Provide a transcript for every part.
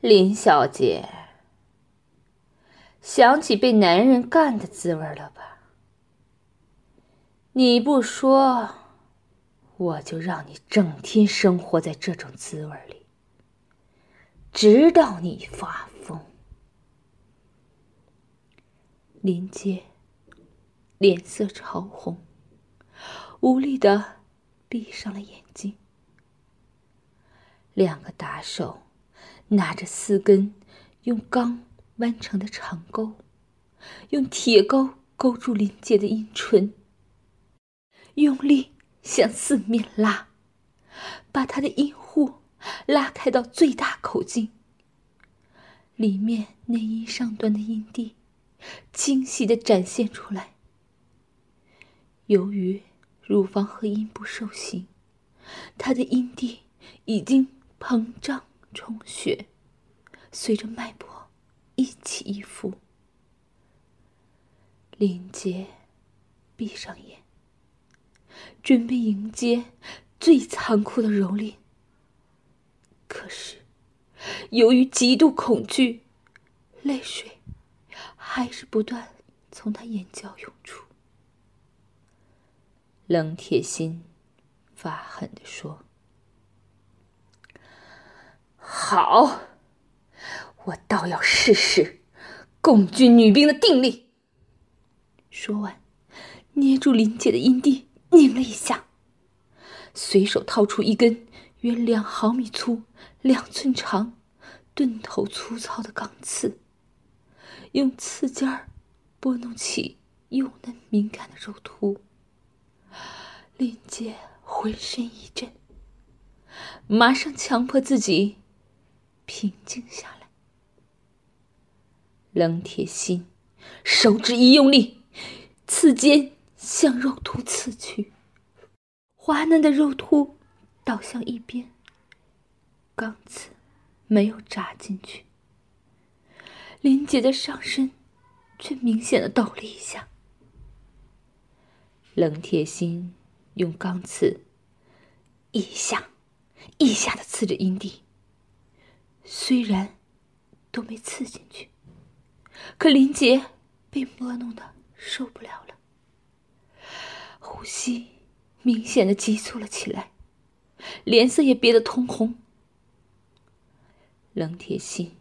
林小姐，想起被男人干的滋味了吧？你不说，我就让你整天生活在这种滋味里，直到你发疯。林杰脸色潮红，无力的闭上了眼睛。两个打手拿着四根用钢弯成的长钩，用铁钩勾住林杰的阴唇，用力向四面拉，把他的阴户拉开到最大口径，里面内阴上端的阴蒂。清晰的展现出来。由于乳房和阴部受刑，她的阴蒂已经膨胀充血，随着脉搏一起一伏。林杰闭上眼，准备迎接最残酷的蹂躏。可是，由于极度恐惧，泪水。还是不断从他眼角涌出。冷铁心发狠地说：“好，我倒要试试共军女兵的定力。”说完，捏住林姐的阴蒂，拧了一下，随手掏出一根约两毫米粗、两寸长、钝头粗糙的钢刺。用刺尖儿拨弄起幼嫩敏感的肉突，林杰浑身一震，马上强迫自己平静下来。冷铁心手指一用力，刺尖向肉突刺去，滑嫩的肉突倒向一边，钢刺没有扎进去。林姐的上身却明显的抖了一下。冷铁心用钢刺一下一下的刺着阴蒂，虽然都没刺进去，可林杰被摸弄的受不了了，呼吸明显的急促了起来，脸色也憋得通红。冷铁心。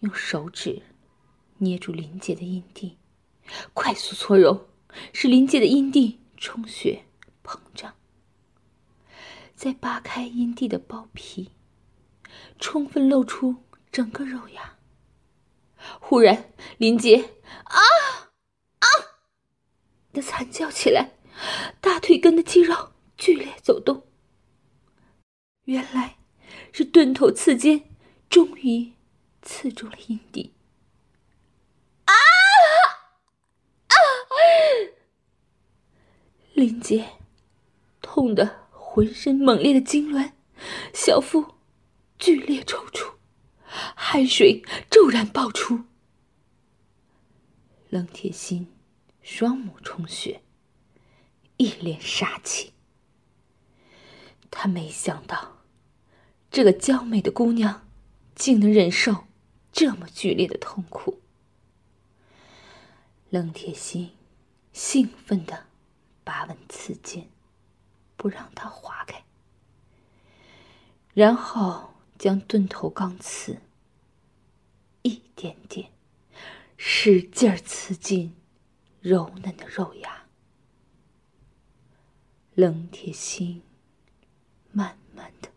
用手指捏住林杰的阴蒂，快速搓揉，使林杰的阴蒂充血膨胀。再扒开阴蒂的包皮，充分露出整个肉芽。忽然，林杰啊啊的惨叫起来，大腿根的肌肉剧烈走动。原来是钝头刺尖，终于。刺中了阴蒂，啊啊！林杰痛得浑身猛烈的痉挛，小腹剧烈抽搐，汗水骤然爆出。冷铁心双目充血，一脸杀气。他没想到，这个娇美的姑娘竟能忍受。这么剧烈的痛苦，冷铁心兴奋的拔稳刺剑，不让它划开，然后将钝头钢刺一点点使劲刺进柔嫩的肉芽。冷铁心慢慢的、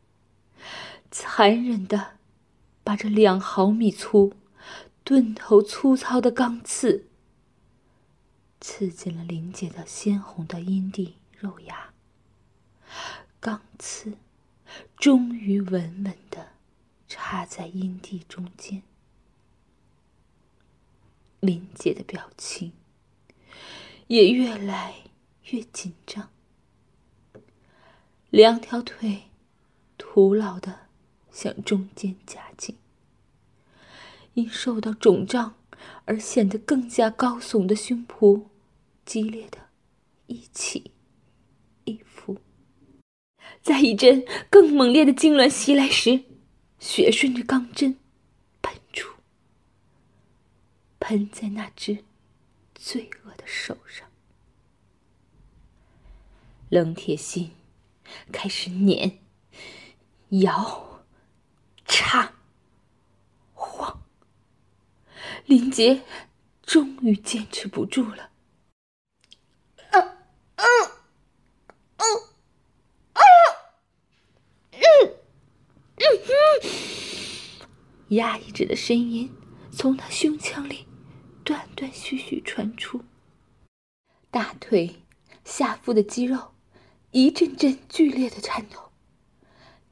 残忍的。把这两毫米粗、钝头粗糙的钢刺刺进了林姐的鲜红的阴蒂肉芽，钢刺终于稳稳的插在阴蒂中间。林姐的表情也越来越紧张，两条腿徒劳的。向中间夹紧，因受到肿胀而显得更加高耸的胸脯，激烈的一起。在一阵更猛烈的痉挛袭来时，血顺着钢针喷出，喷在那只罪恶的手上。冷铁心开始碾、摇、插、晃，林杰终于坚持不住了。压抑着的声音从他胸腔里断断续续传出，大腿、下腹的肌肉一阵阵剧烈的颤抖，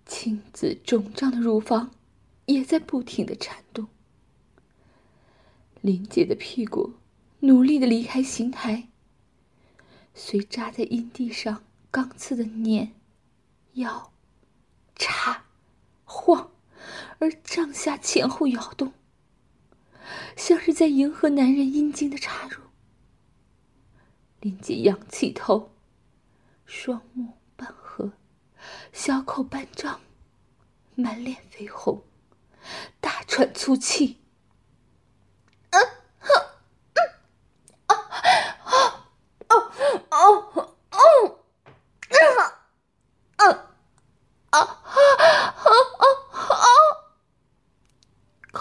青紫肿胀的乳房也在不停的颤动。林姐的屁股努力的离开刑台，随扎在阴地上钢刺的碾、摇、插、晃。而帐下前后摇动，像是在迎合男人阴茎的插入。林姐仰起头，双目半合，小口半张，满脸绯红，大喘粗气。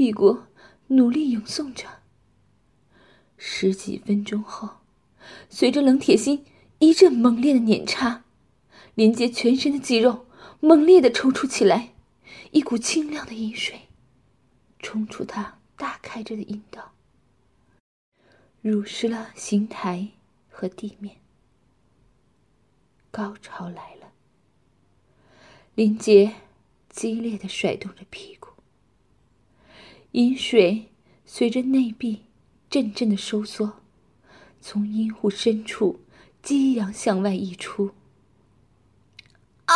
屁股努力吟诵着。十几分钟后，随着冷铁心一阵猛烈的碾插，林杰全身的肌肉猛烈的抽搐起来，一股清亮的饮水冲出他大开着的阴道，濡湿了刑台和地面。高潮来了，林杰激烈的甩动着屁股。饮水随着内壁阵阵的收缩，从阴户深处激扬向外溢出。啊！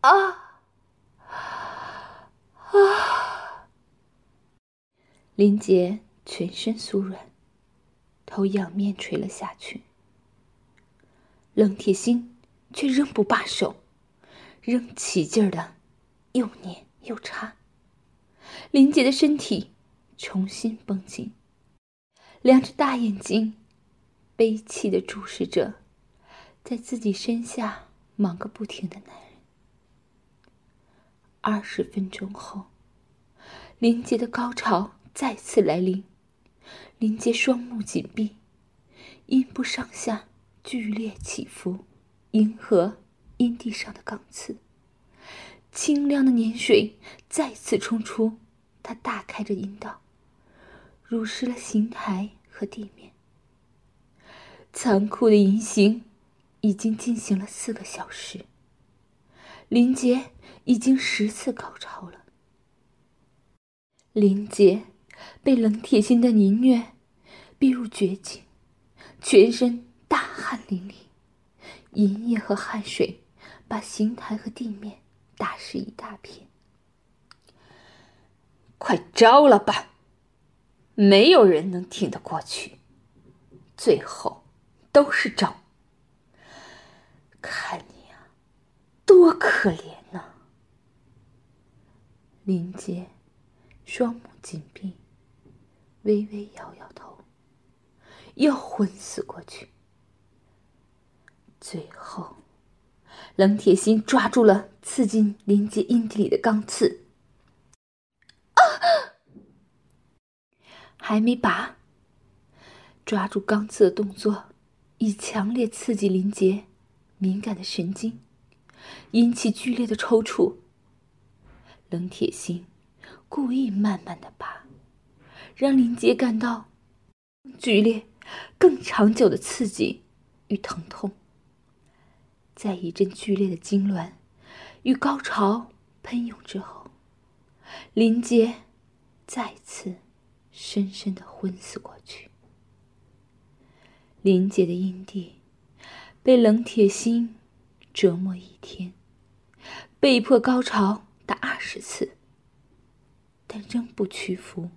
啊！啊！林杰全身酥软，头仰面垂了下去。冷铁心却仍不罢手，仍起劲儿的又捏又插。林杰的身体重新绷紧，两只大眼睛悲戚的注视着在自己身下忙个不停的男人。二十分钟后，林杰的高潮再次来临。林杰双目紧闭，阴部上下剧烈起伏，迎合阴蒂上的钢刺。清凉的年水再次冲出。他大开着阴道，濡湿了刑台和地面。残酷的淫行已经进行了四个小时。林杰已经十次高潮了。林杰被冷铁心的淫虐逼入绝境，全身大汗淋漓，银液和汗水把刑台和地面打湿一大片。快招了吧！没有人能挺得过去，最后都是招。看你啊，多可怜呐！林杰双目紧闭，微微摇摇头，又昏死过去。最后，冷铁心抓住了刺进林杰阴蒂里的钢刺。啊还没拔，抓住钢刺的动作，以强烈刺激林杰敏感的神经，引起剧烈的抽搐。冷铁心故意慢慢的拔，让林杰感到剧烈、更长久的刺激与疼痛。在一阵剧烈的痉挛与高潮喷涌之后，林杰再次深深的昏死过去。林杰的阴蒂被冷铁心折磨一天，被迫高潮达二十次，但仍不屈服。